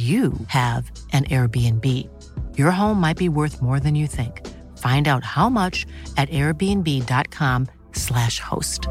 you have an Airbnb. Your home might be worth more than you think. Find out how much at airbnb.com/slash host.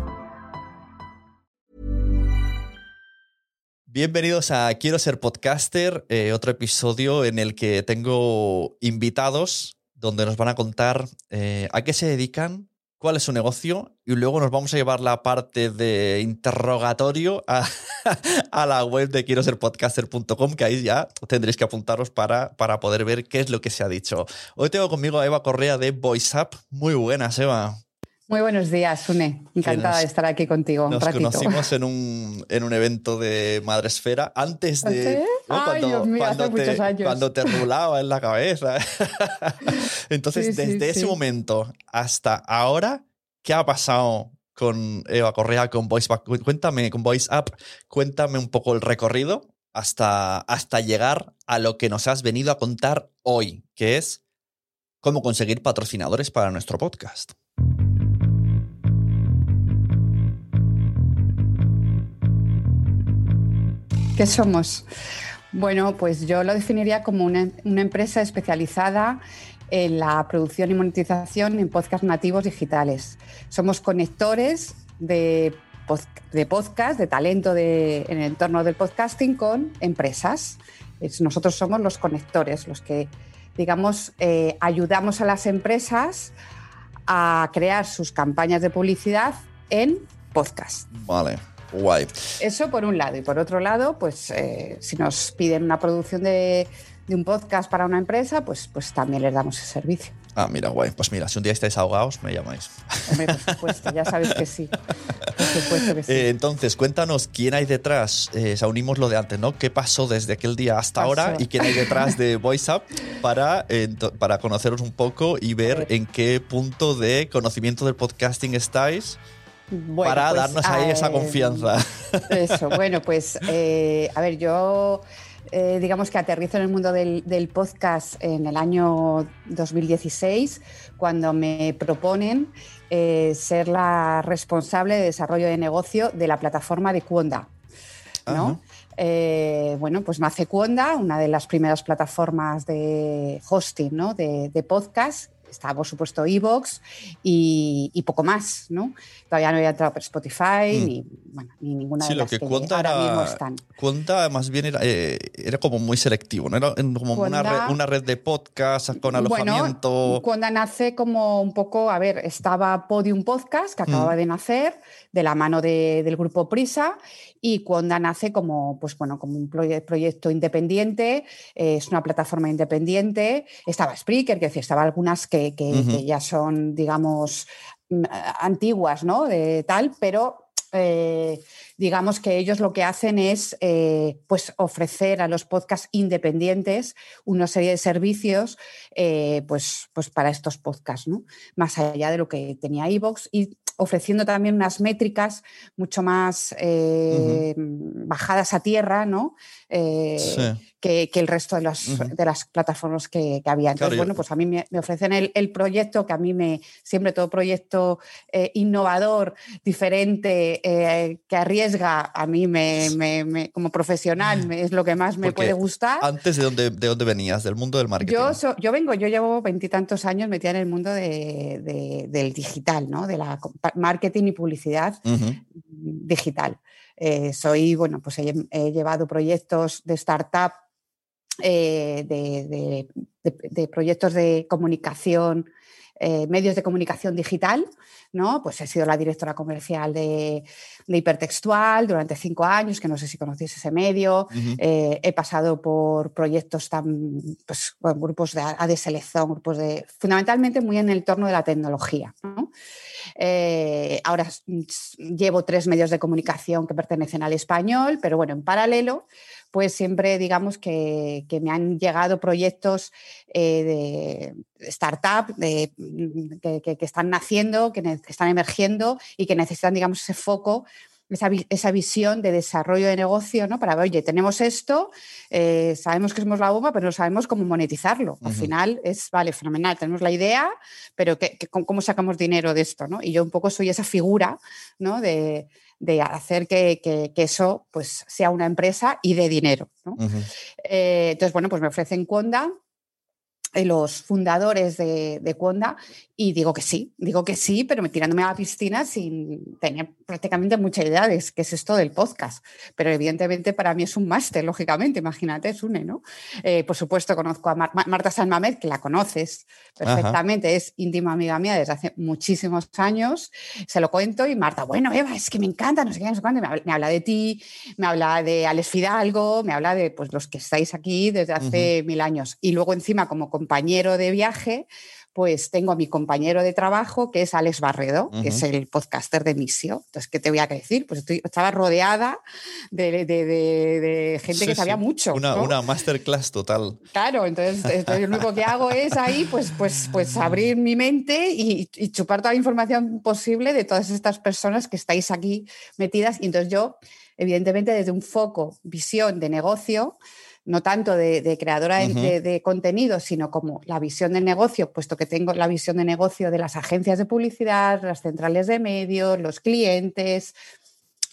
Bienvenidos a Quiero ser podcaster, eh, otro episodio en el que tengo invitados donde nos van a contar eh, a qué se dedican, cuál es su negocio y luego nos vamos a llevar la parte de interrogatorio a, la web de quiero ser podcaster.com que ahí ya tendréis que apuntaros para, para poder ver qué es lo que se ha dicho. Hoy tengo conmigo a Eva Correa de VoiceUp. Muy buenas, Eva. Muy buenos días, Sune. Encantada nos- de estar aquí contigo un Nos ratito. conocimos en un, en un evento de Madresfera antes ¿Ah, de. ¿no? Ay, Dios mío, hace te, muchos años. cuando te rulaba en la cabeza. Entonces, Sí, sí, desde ese sí. momento hasta ahora, ¿qué ha pasado con Eva Correa, con Voice Cuéntame, con Voice Up, cuéntame un poco el recorrido hasta, hasta llegar a lo que nos has venido a contar hoy, que es cómo conseguir patrocinadores para nuestro podcast. ¿Qué somos? Bueno, pues yo lo definiría como una, empresa especializada en la producción y monetización en podcast nativos digitales. Somos conectores de, pod- de podcast, de talento de- en el entorno del podcasting con empresas. Es- nosotros somos los conectores, los que, digamos, eh, ayudamos a las empresas a crear sus campañas de publicidad en podcast. Vale, guay. Eso por un lado. Y por otro lado, pues eh, si nos piden una producción de, de un podcast para una empresa, pues, pues también les damos ese servicio. Ah, mira, guay. Pues mira, si un día estáis ahogados, me llamáis. Hombre, por supuesto, ya sabes que sí. Por supuesto que sí. Eh, entonces, cuéntanos quién hay detrás. Eh, o sea, unimos lo de antes, ¿no? ¿Qué pasó desde aquel día hasta Pasó. ahora y quién hay detrás de VoiceUp para, eh, para conoceros un poco y ver ver. en qué punto de conocimiento del podcasting estáis Bueno, para pues, darnos ahí esa eh, confianza. Eso, bueno, pues eh, a ver, yo eh, digamos que aterrizo en el mundo del, del podcast en el año 2016, cuando me proponen ser la responsable de desarrollo de negocio de la plataforma de Cuonda. ¿no? Bueno, pues nace Cuonda, una de las primeras plataformas de hosting ¿no? de, de podcast está por supuesto Evox y, y, poco más, ¿no? Todavía no había entrado por Spotify Mm. ni, bueno, ni ninguna Sí, de lo las que que, cuenta ahora mismo están. cuenta más bien era, eh, era como muy selectivo, ¿no? Era como una Cuonda- red, una red de podcast con Bueno, alojamiento. cuando nace como un poco, a ver, estaba Podium Podcast, que acababa Mm. de nacer, de la mano de- del grupo Prisa, y cuando nace como, pues bueno, como un proye- proyecto independiente, eh, es una plataforma independiente, estaba Spreaker, que decir, estaba algunas que, que- ya son, digamos, mm, antiguas, ¿no? De tal, pero eh, digamos que ellos lo que hacen es eh, pues ofrecer a los podcasts independientes una serie de servicios eh, pues, pues para estos podcasts, ¿no? más allá de lo que tenía iVoox y ofreciendo también unas métricas mucho más bajadas a tierra ¿no? Sí. Que, que el resto de las, Ujú. de las plataformas que, que había. Entonces, Claro, bueno, pues a mí me, me ofrecen el, el proyecto que a mí me, siempre todo proyecto eh, innovador, diferente, eh, que arriesga, a mí me, me- me- como profesional es lo que más me Porque puede gustar. Antes de dónde, de dónde venías, del mundo del marketing. Yo, so- yo vengo, yo llevo veintitantos años metida en el mundo de- de- del digital, ¿no? de la marketing y publicidad digital. Eh, soy, bueno, pues he, he llevado proyectos de startup, eh, de, de- de- de proyectos de comunicación, eh, medios de comunicación digital, ¿no? Pues he sido la directora comercial de, de Hipertextual durante cinco años, que no sé si conocéis ese medio. Eh, he pasado por proyectos tan, pues, grupos de, de selección, grupos de, fundamentalmente muy en el torno de la tecnología. ¿no? Eh, ahora llevo tres medios de comunicación que pertenecen al español, pero bueno, en paralelo, pues siempre digamos que, que me han llegado proyectos eh, de startup de, mm, que, que- están naciendo, que, que están emergiendo y que necesitan, digamos, ese foco esa, esa visión de desarrollo de negocio, ¿no? Para, oye, tenemos esto, eh, sabemos que somos la bomba, pero no sabemos cómo monetizarlo. Al final es, vale, fenomenal, tenemos la idea, pero ¿qué- qué- cómo- ¿cómo sacamos dinero de esto? ¿no? Y yo un poco soy esa figura, ¿no? De, de hacer que, que- que eso pues, sea una empresa y de dinero. Eh, entonces, bueno, pues me ofrecen Conda, los fundadores de, de Conda, y digo que sí, digo que sí, pero me tirándome a la piscina sin tener prácticamente mucha idea de qué es esto del podcast. Pero evidentemente para mí es un máster, lógicamente, imagínate, es UNE, ¿no? Eh, por supuesto, conozco a Mar- Ma- Marta Sanmamed, que la conoces Ajá. perfectamente, es íntima amiga mía desde hace muchísimos años, se lo cuento y Marta, bueno, Eva, es que me encanta, no sé qué, no sé cuánto, me habla, me habla de ti, me habla de Alex Fidalgo, me habla de pues, los que estáis aquí desde hace mil años. Y luego encima como compañero de viaje, pues tengo a mi compañero de trabajo, que es Alex Barredo, que es el podcaster de Misio. Entonces, ¿qué te voy a decir? Pues estoy- estaba rodeada de, de- de- de gente Sí, que sabía sí. mucho. Una, ¿no? una masterclass total. Claro, entonces, entonces lo único que hago es ahí, pues, pues, pues abrir mi mente y, y chupar toda la información posible de todas estas personas que estáis aquí metidas. Y entonces yo, evidentemente, desde un foco, visión de negocio, no tanto de, de creadora de- de, de contenido, sino como la visión del negocio, puesto que tengo la visión de negocio de las agencias de publicidad, las centrales de medios, los clientes,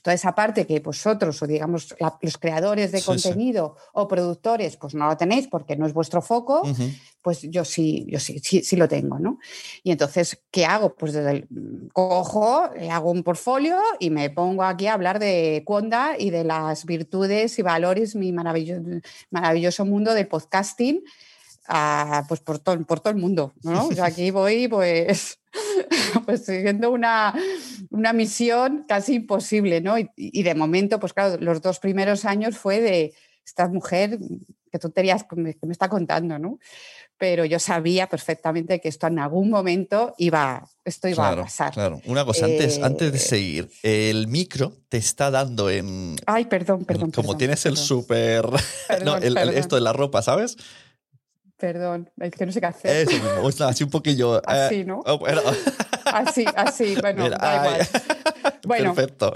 toda esa parte que vosotros o digamos la- los creadores de Sí, sí. contenido o productores pues no lo tenéis porque no es vuestro foco. Pues yo sí, yo sí, sí, sí lo tengo, ¿no? Y entonces, ¿qué hago? Pues desde el, mm, cojo, hago un portfolio y me pongo aquí a hablar de Conda y de las virtudes y valores, mi maravilloso, maravilloso mundo del podcasting, ah, pues por todo, por todo el mundo, ¿no? Yo aquí voy, pues, pues siguiendo una, una misión casi imposible, ¿no? Y, y de momento, pues claro, los dos primeros años fue de esta mujer, qué tonterías que me, que me está contando, ¿no? Pero yo sabía perfectamente que esto en algún momento iba, esto iba Claro, a pasar. claro. Una cosa, antes, Eh, antes de seguir, el micro te está dando en. Ay, perdón, perdón. como perdón, tienes el súper. no, el- el- esto de la ropa, ¿sabes? Perdón, es que no sé qué hacer. Eso mismo, o sea, así un poquillo. eh, Así, ¿no? oh, bueno, Así, así, bueno, mira, da ay. igual. Bueno, Perfecto.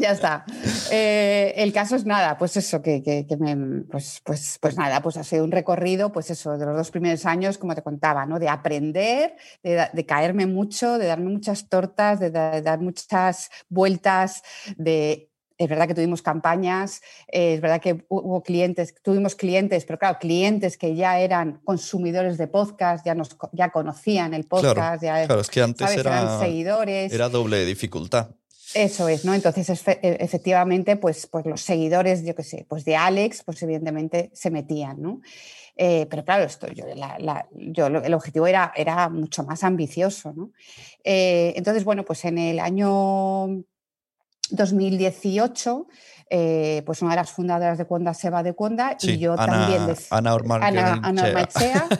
Ya está. Eh, el caso es nada, pues eso, que, que- que me, pues, pues, pues nada, pues ha sido un recorrido, pues eso, de los dos primeros años, como te contaba, ¿no? De aprender, de, caerme mucho, de darme muchas tortas, de dar muchas vueltas, de es verdad que tuvimos campañas, es verdad que hubo clientes, tuvimos clientes, pero claro, clientes que ya eran consumidores de podcast, ya, nos, ya conocían el podcast, ya claro, es que antes eran seguidores. Era doble dificultad. Eso es, ¿no? Entonces, e, efectivamente, pues, pues los seguidores, yo qué sé, pues de Alex, pues evidentemente se metían, ¿no? Eh, pero claro, esto, yo, el objetivo era, era mucho más ambicioso, ¿no? Eh, entonces, bueno, pues en el año 2018, eh, pues una de las fundadoras de Cuonda se va de Cuonda y yo también... De, Ana, Ana, Ana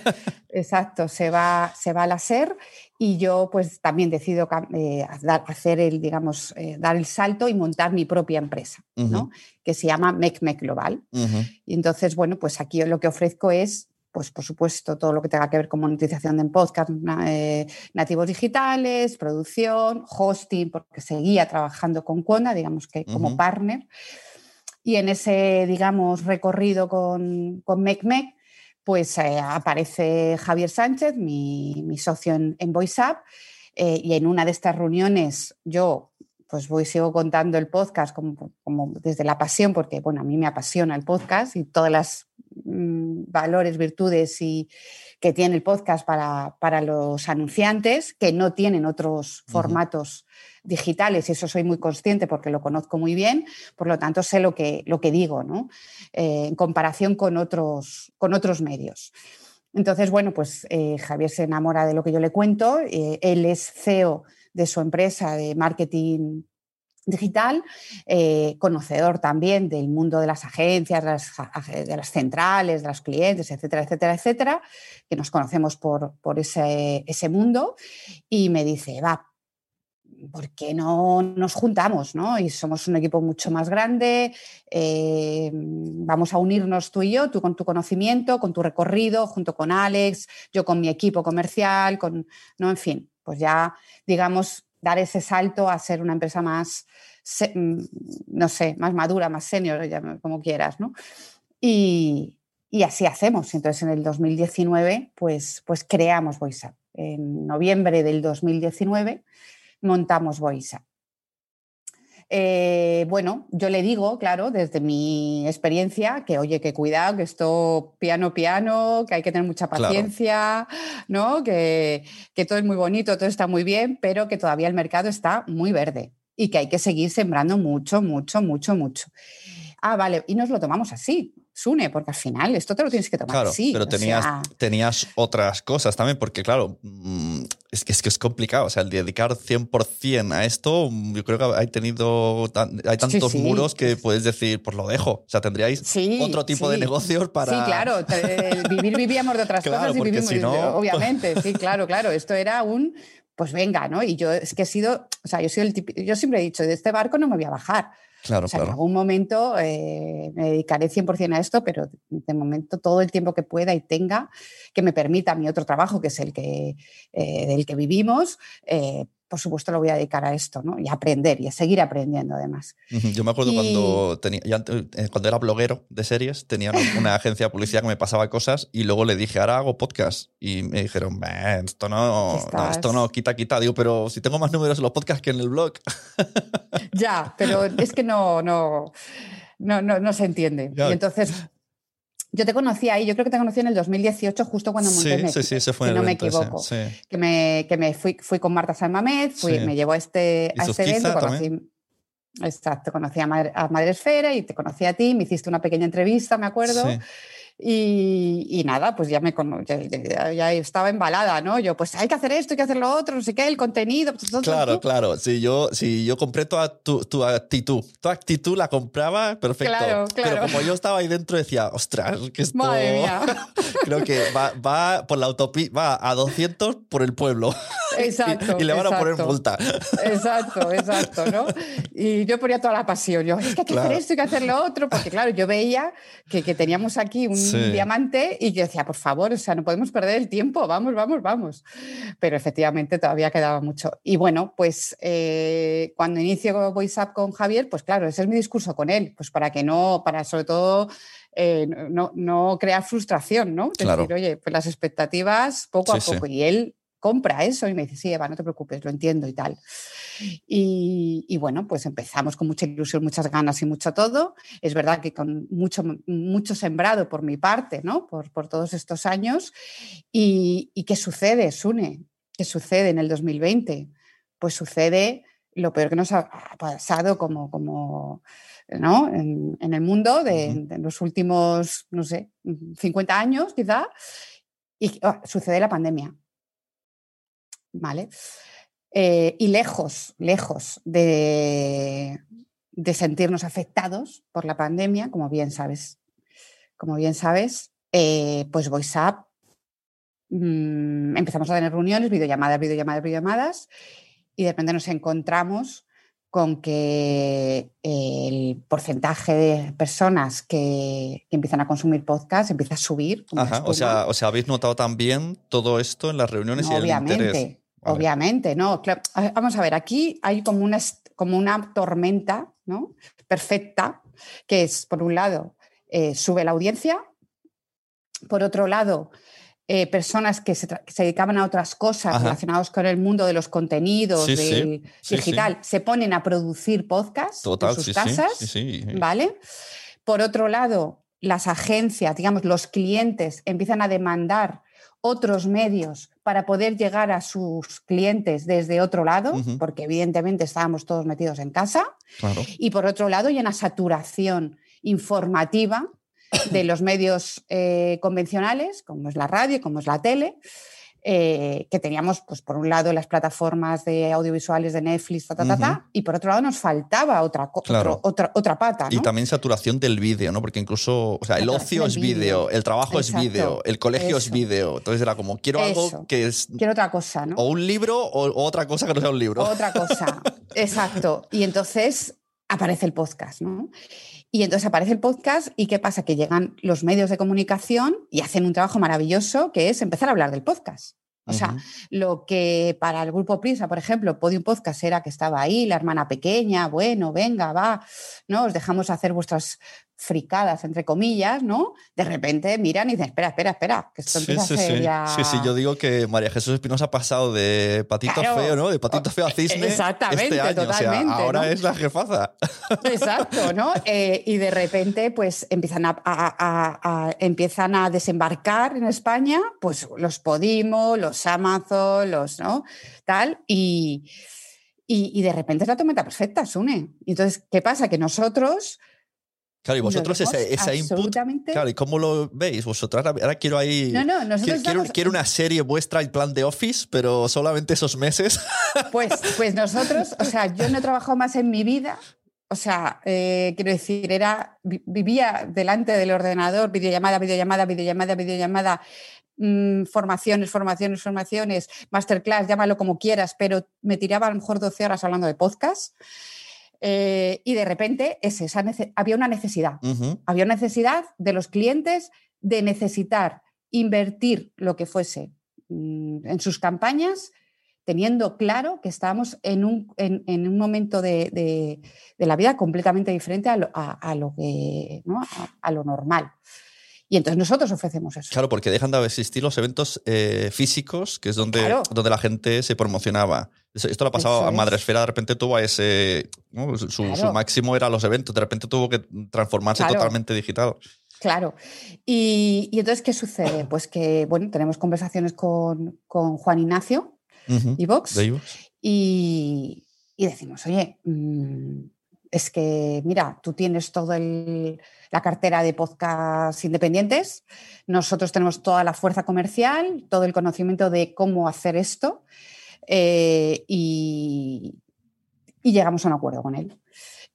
exacto, se va, se va a la SER y yo pues también decido eh, hacer el, digamos, eh, dar el salto y montar mi propia empresa, ¿no? que se llama MecMec Global. Y entonces, bueno, pues aquí lo que ofrezco es pues por supuesto, todo lo que tenga que ver con monetización de podcast eh, nativos digitales, producción, hosting, porque seguía trabajando con Conda, digamos que como partner. Y en ese, digamos, recorrido con, con MecMec, pues eh, aparece Javier Sánchez, mi, socio en, en VoiceUp, eh, y en una de estas reuniones yo pues voy, sigo contando el podcast como, como, desde la pasión, porque bueno, a mí me apasiona el podcast y todas las valores, virtudes y que tiene el podcast para, para, los anunciantes que no tienen otros formatos digitales y eso soy muy consciente porque lo conozco muy bien, por lo tanto sé lo que, lo que digo, ¿no? Eh, en comparación con otros, con otros medios. Entonces, bueno, pues eh, Javier se enamora de lo que yo le cuento, eh, él es CEO de su empresa de marketing digital, eh, conocedor también del mundo de las agencias, de las, centrales, de los clientes, etcétera, etcétera, etcétera, que nos conocemos por, ese, mundo, y me dice, va, ¿por qué no nos juntamos? ¿no? Y somos un equipo mucho más grande, eh, vamos a unirnos tú y yo, tú con tu conocimiento, con tu recorrido, junto con Alex, yo con mi equipo comercial, con, ¿no? en fin, pues ya, digamos, dar ese salto a ser una empresa más, mm, no sé, más madura, más senior, como quieras, ¿no? Y, así hacemos. Entonces, en el 2019, pues, pues creamos VoiceUp. En noviembre del 2019 montamos VoiceUp. Eh, bueno, yo le digo, claro, desde mi experiencia, que oye, que cuidado, que esto piano, piano, que hay que tener mucha paciencia, ¿no? Que, que todo es muy bonito, todo está muy bien, pero que todavía el mercado está muy verde y que hay que seguir sembrando mucho, mucho, mucho, mucho. Ah, vale, y nos lo tomamos así. Sune, porque al final esto te lo tienes que tomar claro, así. Pero tenías, tenías otras cosas también, porque claro, mm, es que, es que es complicado. O sea, el dedicar 100% a esto, mm, yo creo que hay tenido hay tantos muros que puedes decir, pues lo dejo. O sea, tendríais otro tipo de negocios para. Sí, claro. vivir vivíamos de otras cosas y vivimos, si no... obviamente. Sí, claro, claro. Esto era un pues venga, ¿no? Y yo es que he sido, o sea, yo, soy el yo siempre he dicho, de este barco no me voy a bajar. Claro, o sea, En algún momento eh, me dedicaré 100% a esto, pero de momento todo el tiempo que pueda y tenga, que me permita mi otro trabajo, que es el que, eh, del que vivimos, eh, por supuesto lo voy a dedicar a esto, ¿no? Y a aprender y a seguir aprendiendo además. Yo me acuerdo cuando, tenía, eh, cuando era bloguero de series, tenía una agencia de publicidad que me pasaba cosas y luego le dije, ahora hago podcast. Y me dijeron, esto no, esto no, quita, quita. Digo, pero si tengo más números en los podcasts que en el blog. Ya, pero es que no, no, no, no, se entiende. Y entonces yo te conocí ahí, yo creo que te conocí en el 2018, justo cuando monté sí, Sí, sí, se fue si no me equivoco. Que me, que me fui, fui con Marta San Mamed, fui, me llevó a este, a este evento, conocí, exacto, conocí a, Madre, Esfera y te conocí a ti, me hiciste una pequeña entrevista, me acuerdo. Y, nada, pues ya me ya, estaba embalada, ¿no? Yo, pues hay que hacer esto, hay que hacer lo otro, no sé qué, el contenido. Pues, claro, claro. Si yo, si yo compré toda tu, tu, actitud, tu actitud la compraba, perfecto. Claro, claro. Pero como yo estaba ahí dentro, decía, ostras, que esto. Madre mía. creo que va, va por la autopista, va a 200 por el pueblo. Exacto. y, le van a poner multa. Exacto, exacto, ¿no? Y yo ponía toda la pasión. Yo, es que hay que hacer esto, hay que hacer lo otro, porque claro, yo veía que, que teníamos aquí un diamante y yo decía, por favor, o sea, no podemos perder el tiempo, vamos, vamos, vamos. Pero efectivamente todavía quedaba mucho. Y bueno, pues eh, cuando inicio VoiceUp con Javier, pues claro, ese es mi discurso con él, pues para que no, para sobre todo eh, no, no, crear frustración, ¿no? Claro. Decir, oye, pues las expectativas poco a poco. Y él compra eso y me dice, sí, Eva, no te preocupes, lo entiendo y tal. Y, bueno, pues empezamos con mucha ilusión, muchas ganas y mucho todo. Es verdad que con mucho, mucho sembrado por mi parte, ¿no? Por, por todos estos años. ¿Y, ¿Y qué sucede, Sune? ¿Qué sucede en el 2020? Pues sucede lo peor que nos ha pasado como, como ¿no? en, el mundo de, los últimos, no sé, 50 años quizá, y ah, sucede la pandemia. ¿Vale? Eh, y lejos, lejos de, de, sentirnos afectados por la pandemia, como bien sabes, como bien sabes, eh, pues VoiceUp mm, empezamos a tener reuniones, videollamadas, videollamadas, videollamadas, y de repente nos encontramos con que el porcentaje de personas que, empiezan a consumir podcast empieza a subir. o, sea, o sea, habéis notado también todo esto en las reuniones y el interés. Obviamente, no. Vamos a ver, aquí hay como una, como una tormenta ¿no? perfecta, que es, por un lado, eh, sube la audiencia, por otro lado, eh, personas que se, dedicaban a otras cosas relacionadas con el mundo de los contenidos, digital, se ponen a producir podcasts en sus casas, ¿vale? Por otro lado, las agencias, digamos, los clientes empiezan a demandar otros medios para poder llegar a sus clientes desde otro lado, porque evidentemente estábamos todos metidos en casa. Y por otro lado, hay una saturación informativa de los medios eh, convencionales, como es la radio, como es la tele, eh, que teníamos, pues, por un lado, las plataformas de audiovisuales de Netflix, y por otro lado nos faltaba otra, otra, otra pata. Y también saturación del vídeo, ¿no? Porque incluso, o sea, el ocio es vídeo, el trabajo es vídeo, el colegio es vídeo. Entonces era como, quiero algo que es... Quiero otra cosa, ¿no? O un libro o, otra cosa que no sea un libro. Otra cosa, exacto. Y entonces aparece el podcast, ¿no? Y entonces aparece el podcast y ¿qué pasa? Que llegan los medios de comunicación y hacen un trabajo maravilloso que es empezar a hablar del podcast. O sea, lo que para el grupo Prisa, por ejemplo, Podium Podcast era que estaba ahí, la hermana pequeña, bueno, venga, va, ¿no? Os dejamos hacer vuestras fricadas, entre comillas, ¿no? De repente miran y dicen, espera, espera, espera, que esto empieza sí, a ser sí. ya... Sí, sí, yo digo que María Jesús Espinosa ha pasado de patito feo, ¿no? De patito feo a cisne Exactamente, este año. totalmente. O sea, ahora es la jefaza. Exacto, ¿no? Eh, y de repente, pues, empiezan a, empiezan a desembarcar en España, pues, los Podimo, los Amazon, los, ¿no? Tal, y... Y, de repente es la tormenta perfecta, Sune. Y entonces, ¿qué pasa? Que nosotros Claro, y vosotros ese, ese input. Claro, ¿y cómo lo veis vosotros? Ahora, quiero ahí. No, no, nosotros quiero, quiero, una serie vuestra en plan de Office, pero solamente esos meses. Pues, pues nosotros, o sea, yo no he trabajado más en mi vida. O sea, eh, quiero decir, era, vivía delante del ordenador, videollamada, videollamada, videollamada, videollamada, mmm, formaciones, formaciones, formaciones, masterclass, llámalo como quieras, pero me tiraba a lo mejor 12 horas hablando de podcast. Eh, y de repente esa había una necesidad. Había una necesidad de los clientes de necesitar invertir lo que fuese mm, en sus campañas, teniendo claro que estábamos en un, en, un momento de, de, la vida completamente diferente a lo, a, lo que, ¿no? a, lo normal. Y entonces nosotros ofrecemos eso. Claro, porque dejan de existir los eventos eh, físicos, que es donde, donde la gente se promocionaba. Esto lo ha pasado a Madresfera, de repente tuvo ese. Su, máximo era los eventos, de repente tuvo que transformarse totalmente digital. Claro. Y, entonces, ¿qué sucede? Pues que, bueno, tenemos conversaciones con, Juan Ignacio, uh y, y, decimos, oye, mm, es que, mira, tú tienes toda la cartera de podcasts independientes, nosotros tenemos toda la fuerza comercial, todo el conocimiento de cómo hacer esto eh, y, llegamos a un acuerdo con él.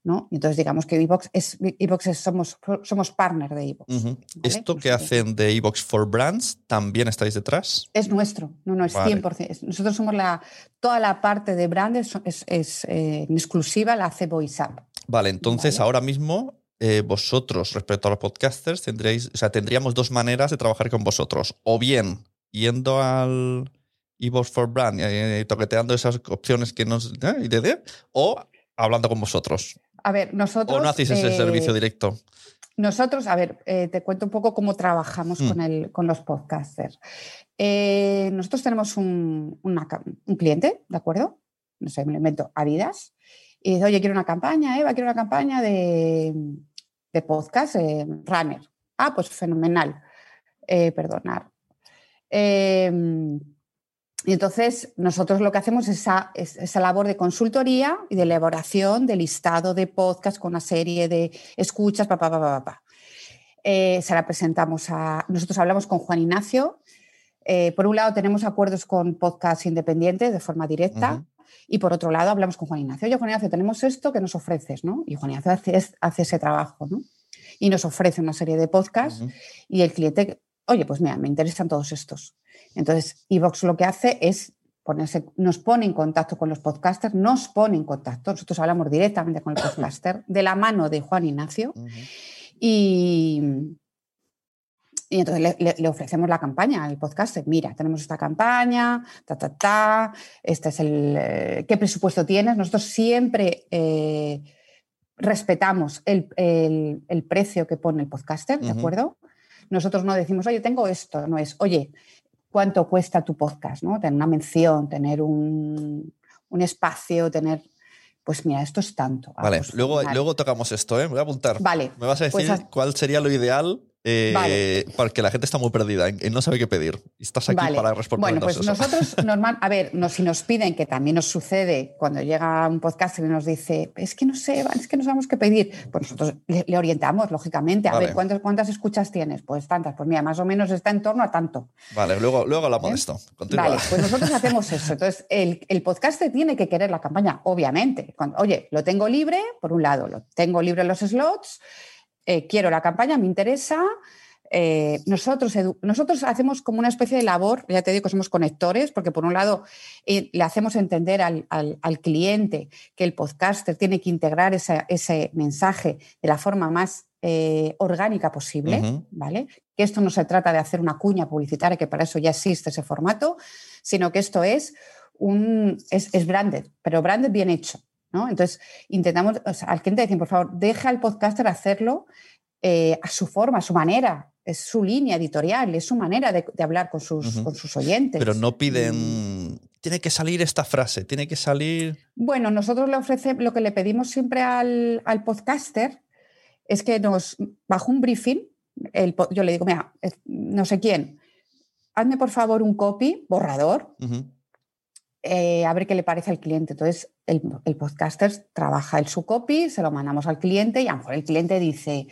¿No? Entonces digamos que Evox es, es somos, somos partner de Evox. ¿Esto que hacen de Evox for Brands también estáis detrás? Es nuestro, no, no, es 100%. Nosotros somos la, toda la parte de brand es, es, eh, en exclusiva la hace VoiceUp. Vale, entonces ahora mismo eh, vosotros, respecto a los podcasters, tendréis, o sea, tendríamos dos maneras de trabajar con vosotros. O bien yendo al eVox for Brand y toqueteando esas opciones que nos. ¿eh? o hablando con vosotros. A ver, nosotros. ¿O no hacéis ese eh, servicio directo? Nosotros, a ver, eh, te cuento un poco cómo trabajamos Mm. con, el, con los podcasters. Eh, nosotros tenemos un, una un cliente, ¿de acuerdo? No sé, me lo invento, Adidas, y dice, oye, quiero una campaña, Eva, quiero una campaña de, de podcast, runner. Ah, pues fenomenal. Perdonar. Eh, y entonces nosotros lo que hacemos es esa, es- esa labor de consultoría y de elaboración de listado de podcast con una serie de escuchas, papá, papá, papá. Eh, se la presentamos a... Nosotros hablamos con Juan Ignacio. Eh, por un lado tenemos acuerdos con podcasts independientes de forma directa y por otro lado hablamos con Juan Ignacio. Oye, Juan Ignacio, tenemos esto que nos ofreces, ¿no? Y Juan Ignacio hace, es- hace ese trabajo, ¿no? Y nos ofrece una serie de podcasts y el cliente, oye, pues mira, me interesan todos estos. Entonces, Evox lo que hace es ponerse, nos pone en contacto con los podcasters, nos pone en contacto, nosotros hablamos directamente con el podcaster de la mano de Juan Ignacio y, y entonces le, ofrecemos la campaña al podcaster. Mira, tenemos esta campaña, ta, ta, ta, este es el... eh, ¿Qué presupuesto tienes? Nosotros siempre eh, respetamos el, el- el precio que pone el podcaster, ¿de acuerdo? Nosotros no decimos, oye, tengo esto, no es, oye, ¿cuánto cuesta tu podcast? ¿no? Tener una mención, tener un, un espacio, tener... Pues mira, esto es tanto. Vale, luego, luego tocamos esto, ¿eh? Me voy a apuntar. Vale, Me vas a decir pues haz- cuál sería lo ideal eh, Vale. porque la gente está muy perdida y no sabe qué pedir. Estás aquí Vale. para responder Bueno, pues eso. nosotros, normal, a ver, no, si nos piden, que también nos sucede cuando llega un podcast y nos dice, es que no sé, es que no sabemos qué pedir, pues nosotros le, le orientamos, lógicamente. A Vale. ver, ¿cuántas, ¿cuántas escuchas tienes? Pues tantas. Pues mira, más o menos está en torno a tanto. Vale, luego, luego hablamos ¿Eh? de esto. Continúa. Vale, pues nosotros hacemos eso. Entonces, el, el podcast tiene que querer la campaña, obviamente. Cuando, oye, lo tengo libre, por un lado, lo tengo libre en los slots, eh, quiero la campaña, me interesa. eh, nosotros, hacemos como una especie de labor, ya te digo que somos conectores, porque por un lado eh, le hacemos entender al, al- al cliente que el podcaster tiene que integrar esa- ese mensaje de la forma más eh, orgánica posible. ¿vale? Que esto no se trata de hacer una cuña publicitaria, que para eso ya existe ese formato, sino que esto es un es, es branded, pero branded bien hecho. ¿No? Entonces, intentamos, o sea, al cliente decir, por favor, deja al podcaster hacerlo eh, a su forma, a su manera, es su línea editorial, es su manera de, de hablar con sus, con sus oyentes. Pero no piden. Tiene que salir esta frase, tiene que salir. Bueno, nosotros le ofrecemos, lo que le pedimos siempre al, al podcaster es que nos, bajo un briefing, el yo le digo, mira, no sé quién, hazme por favor un copy, borrador. Eh, a ver qué le parece al cliente. Entonces, el, el podcaster trabaja el su copy, se lo mandamos al cliente y a lo mejor el cliente dice,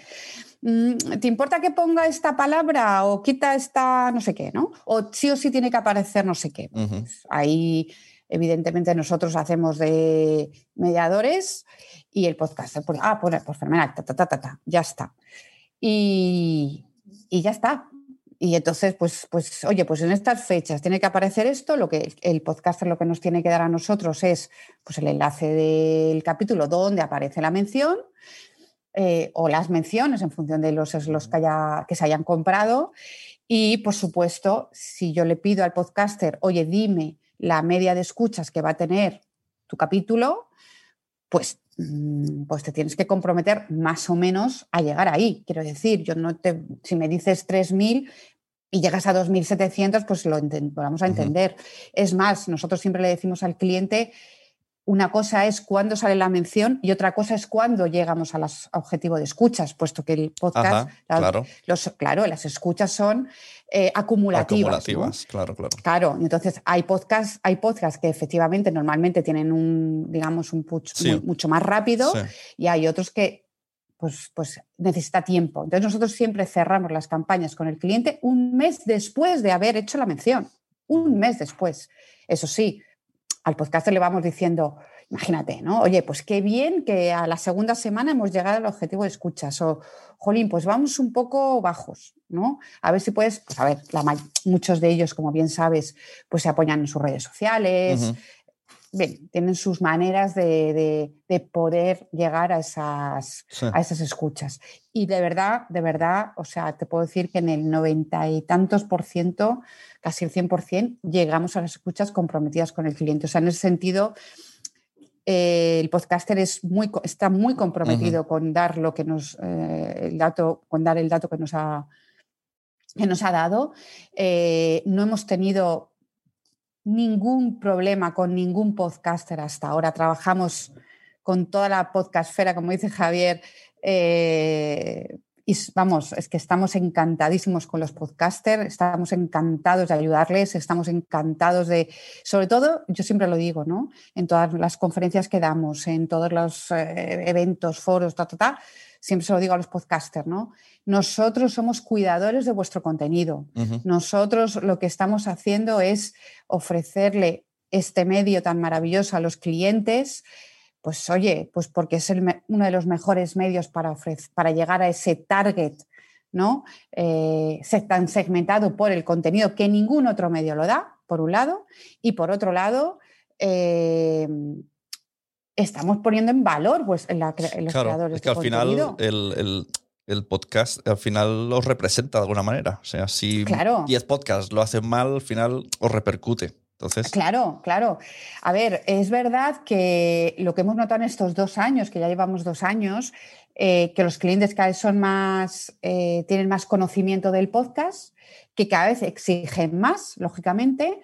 "Mm, ¿te importa que ponga esta palabra o quita esta no sé qué, ¿no? O sí o sí tiene que aparecer no sé qué. Pues ahí, evidentemente, nosotros hacemos de mediadores y el podcaster, pues, ah, pues, pues fenomenal, ta, ta, ta, ta, ta, ya está. Y, y ya está. Y entonces, pues, pues, oye, pues en estas fechas tiene que aparecer esto, lo que el podcaster lo que nos tiene que dar a nosotros es pues, el enlace del capítulo donde aparece la mención eh, o las menciones en función de los slots que, haya- que se hayan comprado. Y, por supuesto, si yo le pido al podcaster, oye, dime la media de escuchas que va a tener tu capítulo, pues, pues te tienes que comprometer más o menos a llegar ahí. Quiero decir, yo no te, si me dices 3.000 y llegas a 2.700, pues lo, vamos a entender. Es más, nosotros siempre le decimos al cliente, una cosa es cuándo sale la mención y otra cosa es cuándo llegamos a los objetivos de escuchas, puesto que el podcast, Ajá, la- claro. los, claro, las escuchas son eh, acumulativas. ¿no? Acumulativas, claro, claro. Claro, entonces hay podcasts, hay podcasts que efectivamente normalmente tienen un, digamos, un push Sí. muy- mucho más rápido Sí. y hay otros que pues, pues necesita tiempo. Entonces nosotros siempre cerramos las campañas con el cliente un mes después de haber hecho la mención. Un mes después. Eso sí, al podcaster le vamos diciendo, imagínate, ¿no? Oye, pues qué bien que a la segunda semana hemos llegado al objetivo de escuchas. O, jolín, pues vamos un poco bajos, ¿no? A ver si puedes, pues a ver, muchos de ellos, como bien sabes, pues se apoyan en sus redes sociales. Bien, tienen sus maneras de, de- de poder llegar a esas, Sí. a esas escuchas. Y de verdad, de verdad, o sea, te puedo decir que en el noventa y tantos por ciento, casi el 100 por cien, llegamos a las escuchas comprometidas con el cliente. O sea, en ese sentido, eh, el podcaster es muy, está muy comprometido con dar lo que nos, eh, el dato, con dar el dato que nos ha, que nos ha dado. Eh, no hemos tenido ningún problema con ningún podcaster hasta ahora. Trabajamos con toda la podcastfera, como dice Javier, y vamos, es que estamos encantadísimos con los podcasters, estamos encantados de ayudarles, estamos encantados de, sobre todo, yo siempre lo digo, ¿no? En todas las conferencias que damos, en todos los eh, eventos, foros, ta, ta, siempre se lo digo a los podcasters, ¿no? Nosotros somos cuidadores de vuestro contenido. Nosotros lo que estamos haciendo es ofrecerle este medio tan maravilloso a los clientes pues oye, pues porque es uno de los mejores medios para, para llegar a ese target, ¿no? Eh, tan segmentado por el contenido que ningún otro medio lo da, por un lado, y por otro lado, eh, estamos poniendo en valor pues, en, los creadores. Es que al final el, podcast al final los representa de alguna manera. O sea, si claro. 10 podcasts lo hacen mal, al final os repercute. Claro, claro. A ver, es verdad que lo que hemos notado en estos dos años, que ya llevamos dos años, eh, que los clientes cada vez son más, eh, tienen más conocimiento del podcast, que cada vez exigen más, lógicamente,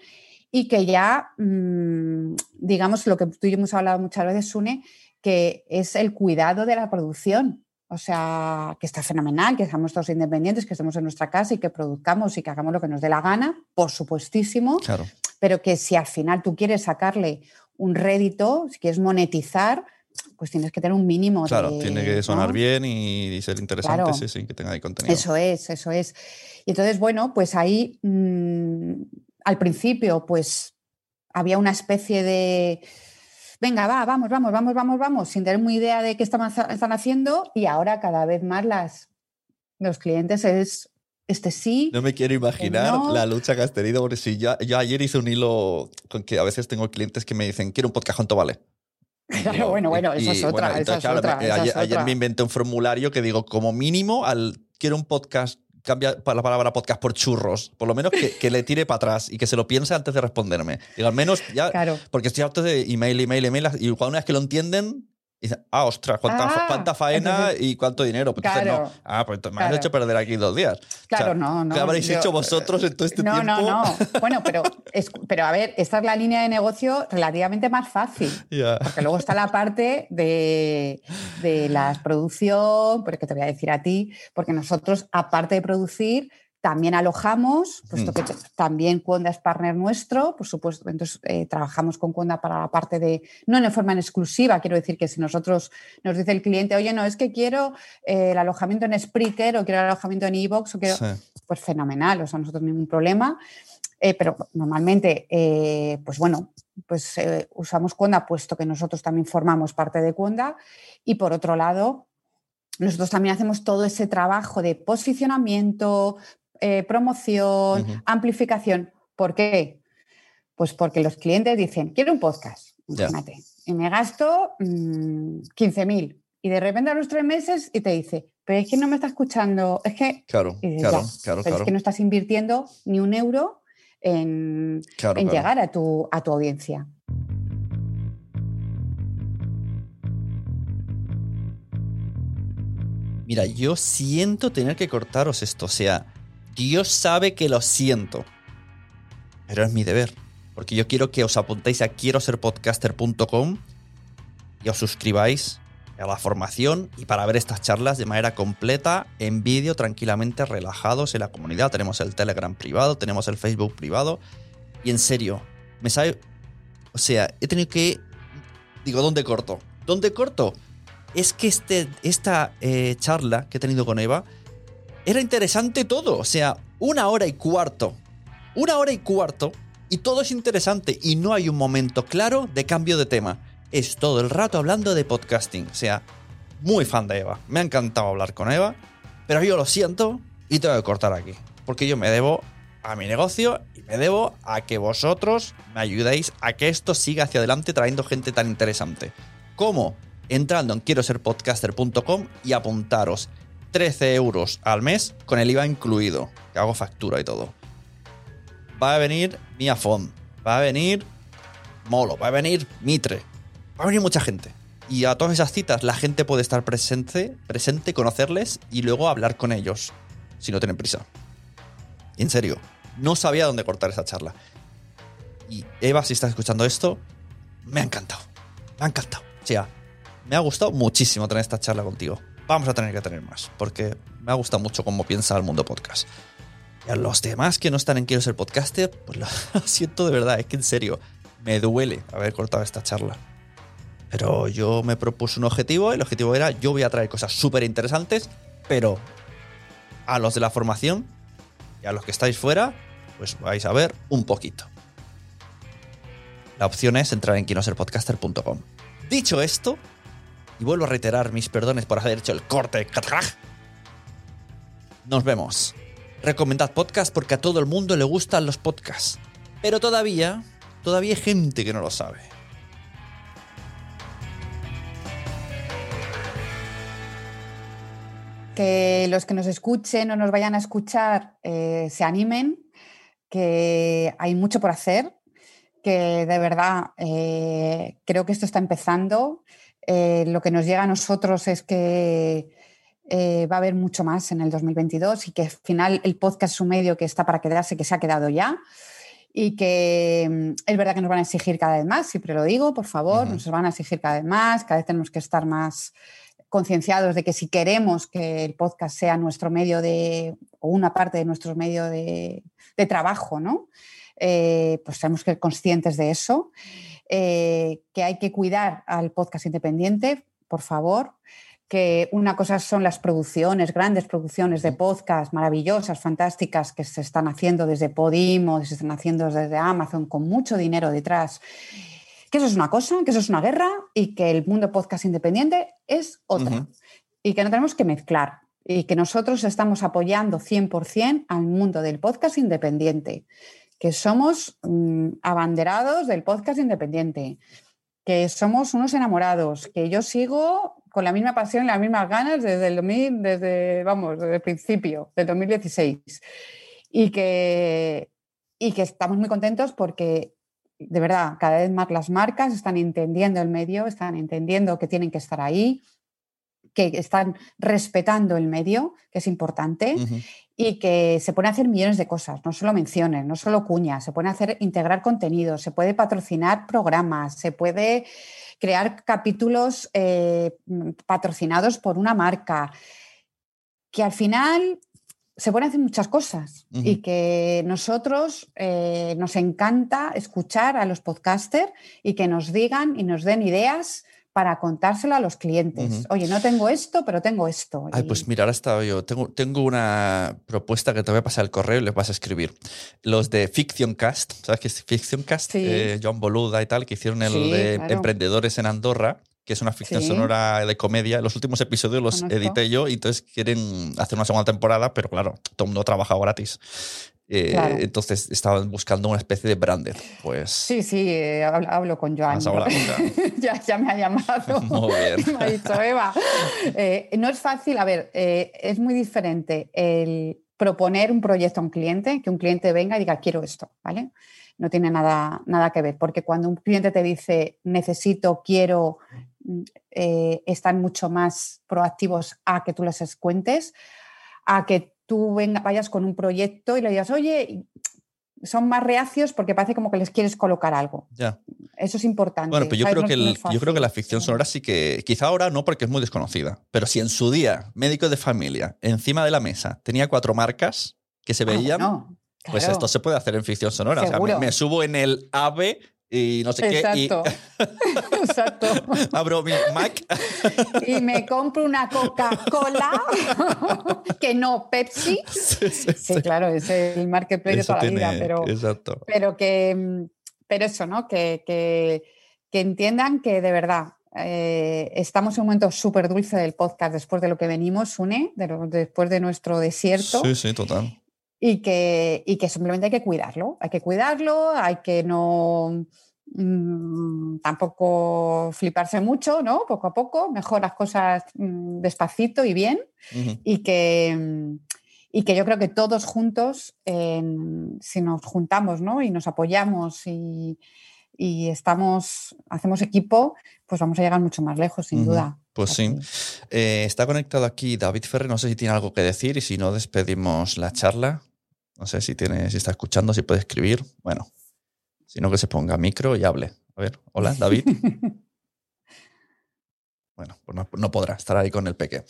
y que ya, mm, digamos, lo que tú y yo hemos hablado muchas veces, Sune, que es el cuidado de la producción. O sea, que está fenomenal, que seamos todos independientes, que estemos en nuestra casa y que produzcamos y que hagamos lo que nos dé la gana, por supuestísimo. Claro pero que si al final tú quieres sacarle un rédito, si quieres monetizar, pues tienes que tener un mínimo. Claro, tiene que sonar bien y ser interesante, sí, sí, que tenga ahí contenido. Eso es, eso es. Y entonces, bueno, pues ahí mm, al principio, pues había una especie de venga, va, vamos, vamos, vamos, vamos, vamos, sin tener muy idea de qué están, haciendo y ahora cada vez más las, los clientes es este sí. No me quiero imaginar la lucha que has tenido, porque si yo, ayer hice un hilo con que a veces tengo clientes que me dicen, quiero un podcast, ¿cuánto vale? Claro, bueno, bueno, esa es otra. ayer, me inventé un formulario que digo, como mínimo, al quiero un podcast, cambia la palabra podcast por churros, por lo menos que, le tire para atrás y que se lo piense antes de responderme. Digo, al menos ya, porque estoy harto de email, email, email, y cuando una vez que lo entienden, y dicen, ah, ostras, cuánta, ah, faena y cuánto dinero. Pues no. Ah, pues me has hecho perder aquí dos días. Claro, no, no. ¿Qué habréis hecho vosotros en todo este tiempo? No, no, no. Bueno, pero, pero a ver, esta es la línea de negocio relativamente más fácil. Porque luego está la parte de, de la producción, porque te voy a decir a ti, porque nosotros, aparte de producir, también alojamos, puesto que también Cuonda es partner nuestro, por supuesto, entonces eh, trabajamos con Cuonda para la parte de, no en forma en exclusiva, quiero decir que si nosotros nos dice el cliente, oye, no, es que quiero eh, el alojamiento en Spreaker o quiero el alojamiento en Evox, o quiero, pues fenomenal, o sea, nosotros ningún problema, eh, pero normalmente, pues bueno, pues usamos Cuonda puesto que nosotros también formamos parte de Cuonda. Y por otro lado, nosotros también hacemos todo ese trabajo de posicionamiento, eh, promoción, amplificación. ¿Por qué? Pues porque los clientes dicen, quiero un podcast, imagínate, y me gasto 15.000 mm, y de repente a los tres meses y te dice, pero es que no me está escuchando, es que, claro, claro, claro, es que no estás invirtiendo ni un euro en, en llegar a tu, a tu audiencia. Mira, yo siento tener que cortaros esto, o sea, Dios sabe que lo siento. Pero es mi deber. Porque yo quiero que os apuntéis a quiero ser podcaster.com y os suscribáis a la formación y para ver estas charlas de manera completa, en vídeo, tranquilamente, relajados en la comunidad. Tenemos el Telegram privado, tenemos el Facebook privado. Y en serio, me sabe. O sea, he tenido que. Digo, ¿dónde corto? ¿Dónde corto? Es que este, esta eh, charla que he tenido con Eva era interesante todo. O sea, una hora y cuarto. Una hora y cuarto. Y todo es interesante. Y no hay un momento claro de cambio de tema. Es todo el rato hablando de podcasting. O sea, muy fan de Eva. Me ha encantado hablar con Eva. Pero yo lo siento y tengo que cortar aquí. Porque yo me debo a mi negocio y me debo a que vosotros me ayudéis a que esto siga hacia adelante trayendo gente tan interesante. ¿Cómo? Entrando en quiero ser podcaster.com y apuntaros. 13 euros al mes con el IVA incluido, que hago factura y todo. Va a venir Miafon, va a venir Molo, va a venir Mitre, va a venir mucha gente. Y a todas esas citas la gente puede estar presente, presente, conocerles y luego hablar con ellos, si no tienen prisa. En serio, no sabía dónde cortar esa charla. Y Eva, si estás escuchando esto, me ha encantado. Me ha encantado. O sea, me ha gustado muchísimo tener esta charla contigo. Vamos a tener que tener más, porque me ha gustado mucho cómo piensa el mundo podcast. Y a los demás que no están en Quiero ser podcaster, pues lo siento de verdad, es que en serio, me duele haber cortado esta charla. Pero yo me propuse un objetivo, el objetivo era yo voy a traer cosas súper interesantes, pero a los de la formación y a los que estáis fuera, pues vais a ver un poquito. La opción es entrar en quinoserpodcaster.com. Dicho esto, y vuelvo a reiterar mis perdones por haber hecho el corte. Nos vemos. Recomendad podcast porque a todo el mundo le gustan los podcasts. Pero todavía, todavía hay gente que no lo sabe. Que los que nos escuchen o nos vayan a escuchar eh, se animen, que hay mucho por hacer, que de verdad eh, creo que esto está empezando. Eh, lo que nos llega a nosotros es que eh, va a haber mucho más en el 2022 y que al final el podcast es un medio que está para quedarse, que se ha quedado ya y que mm, es verdad que nos van a exigir cada vez más, siempre lo digo, por favor, nos van a exigir cada vez más, cada vez tenemos que estar más concienciados de que si queremos que el podcast sea nuestro medio de, o una parte de nuestro medio de, trabajo, ¿no? Eh, pues tenemos que ser conscientes de eso, eh, que hay que cuidar al podcast independiente, por favor, que una cosa son las producciones, grandes producciones de podcast maravillosas, fantásticas, que se están haciendo desde Podimo, se están haciendo desde Amazon, con mucho dinero detrás. Que eso es una cosa, que eso es una guerra y que el mundo podcast independiente es otra. Y que no tenemos que mezclar. Y que nosotros estamos apoyando 100% al mundo del podcast independiente. Que somos mm, abanderados del podcast independiente que somos unos enamorados, que yo sigo con la misma pasión y las mismas ganas desde el 2000, desde, vamos, desde el principio, del 2016. Y que, y que estamos muy contentos porque, de verdad, cada vez más las marcas están entendiendo el medio, están entendiendo que tienen que estar ahí, que están respetando el medio, que es importante, y que se pueden hacer millones de cosas, no solo menciones, no solo cuñas, se pueden hacer integrar contenidos, se puede patrocinar programas, se puede crear capítulos eh, patrocinados por una marca, que al final se pueden hacer muchas cosas y que nosotros eh, nos encanta escuchar a los podcasters y que nos digan y nos den ideas para contárselo a los clientes. Oye, no tengo esto, pero tengo esto. Ay, pues mira, ahora estaba yo. Tengo, tengo una propuesta que te voy a pasar el correo y les vas a escribir. Los de Fiction Cast, ¿sabes qué es Fiction Cast? Eh, John Boluda y tal, que hicieron el de Emprendedores en Andorra que es una ficción sonora de comedia. Los últimos episodios los edité yo y entonces quieren hacer una segunda temporada, pero claro, todo el mundo trabaja gratis. Eh, entonces estaban buscando una especie de branded. Pues, sí, sí, eh, hablo, con Joan. ya, ya, me ha llamado. Muy bien. me ha dicho, Eva. Eh, no es fácil, a ver, es muy diferente el proponer un proyecto a un cliente, que un cliente venga y diga, quiero esto, ¿vale? No tiene nada, nada que ver, porque cuando un cliente te dice, necesito, quiero, están mucho más proactivos a que tú les cuentes, a que tú venga, vayas con un proyecto y le digas, oye, son más reacios porque parece como que les quieres colocar algo. Ya. Eso es importante. Bueno, pero yo creo, que yo creo que la ficción sonora sí que, quizá ahora no porque es muy desconocida, pero si en su día, médico de familia, encima de la mesa, tenía cuatro marcas que se ah, veían, pues esto se puede hacer en ficción sonora. O sea, me, subo en el AVE y no sé qué. Y... Exacto. Abro mi Mac. y me compro una Coca-Cola, que no Pepsi. Sí, claro, es el marketplace de toda la vida, pero, exacto. pero que pero eso, ¿no? Que, que, entiendan que de verdad eh, estamos en un momento súper dulce del podcast después de lo que venimos, une, después de nuestro desierto. Sí, sí, total y que, y que simplemente hay que cuidarlo, hay que cuidarlo, hay que no mm, tampoco fliparse mucho, ¿no? Poco a poco, mejor las cosas mm, despacito y bien y, que, mm, y que yo creo que todos juntos, si nos juntamos ¿no? y nos apoyamos y, y estamos, hacemos equipo, pues vamos a llegar mucho más lejos, sin duda. Pues sí. Eh, está conectado aquí David Ferrer, no sé si tiene algo que decir y si no, despedimos la charla. No sé si tiene, si está escuchando, si puede escribir. Bueno, sino que se ponga micro y hable. A ver, hola, David. Bueno, pues no, podrá estar ahí con el peque.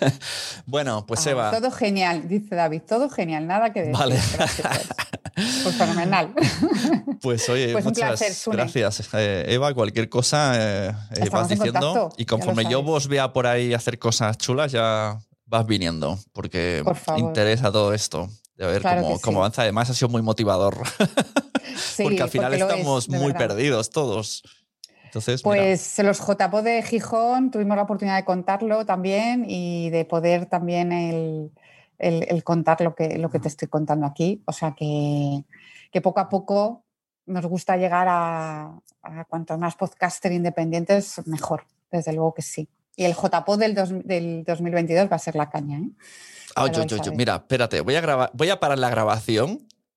bueno, pues ah, Eva. Todo genial, dice David, todo genial, nada que decir. Vale. Pues fenomenal. Pues oye, pues muchas gracias, eh, Eva. Cualquier cosa eh, eh, vas diciendo. y conforme yo vos vea por ahí hacer cosas chulas, ya vas viniendo, porque interesa todo esto. De ver cómo, avanza. Además, ha sido muy motivador. Porque al final estamos muy perdidos todos pues los JPO de Gijón tuvimos la oportunidad de contarlo también y de poder también el, contar lo que, lo que te estoy contando aquí. O sea que, poco a poco nos gusta llegar a, a cuantos más podcaster independientes, mejor. Desde luego que sí. Y el JPO del, del 2022 va a ser la caña. ¿eh? Ah, Mira, espérate, voy a, grabar, voy a parar la grabación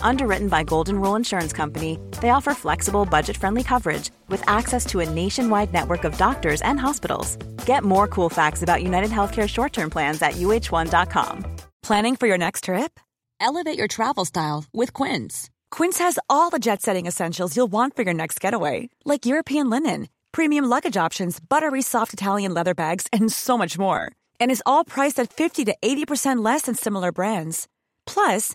Underwritten by Golden Rule Insurance Company, they offer flexible, budget friendly coverage with access to a nationwide network of doctors and hospitals. Get more cool facts about United Healthcare short term plans at uh1.com. Planning for your next trip? Elevate your travel style with Quince. Quince has all the jet setting essentials you'll want for your next getaway, like European linen, premium luggage options, buttery soft Italian leather bags, and so much more. And is all priced at 50 to 80% less than similar brands. Plus,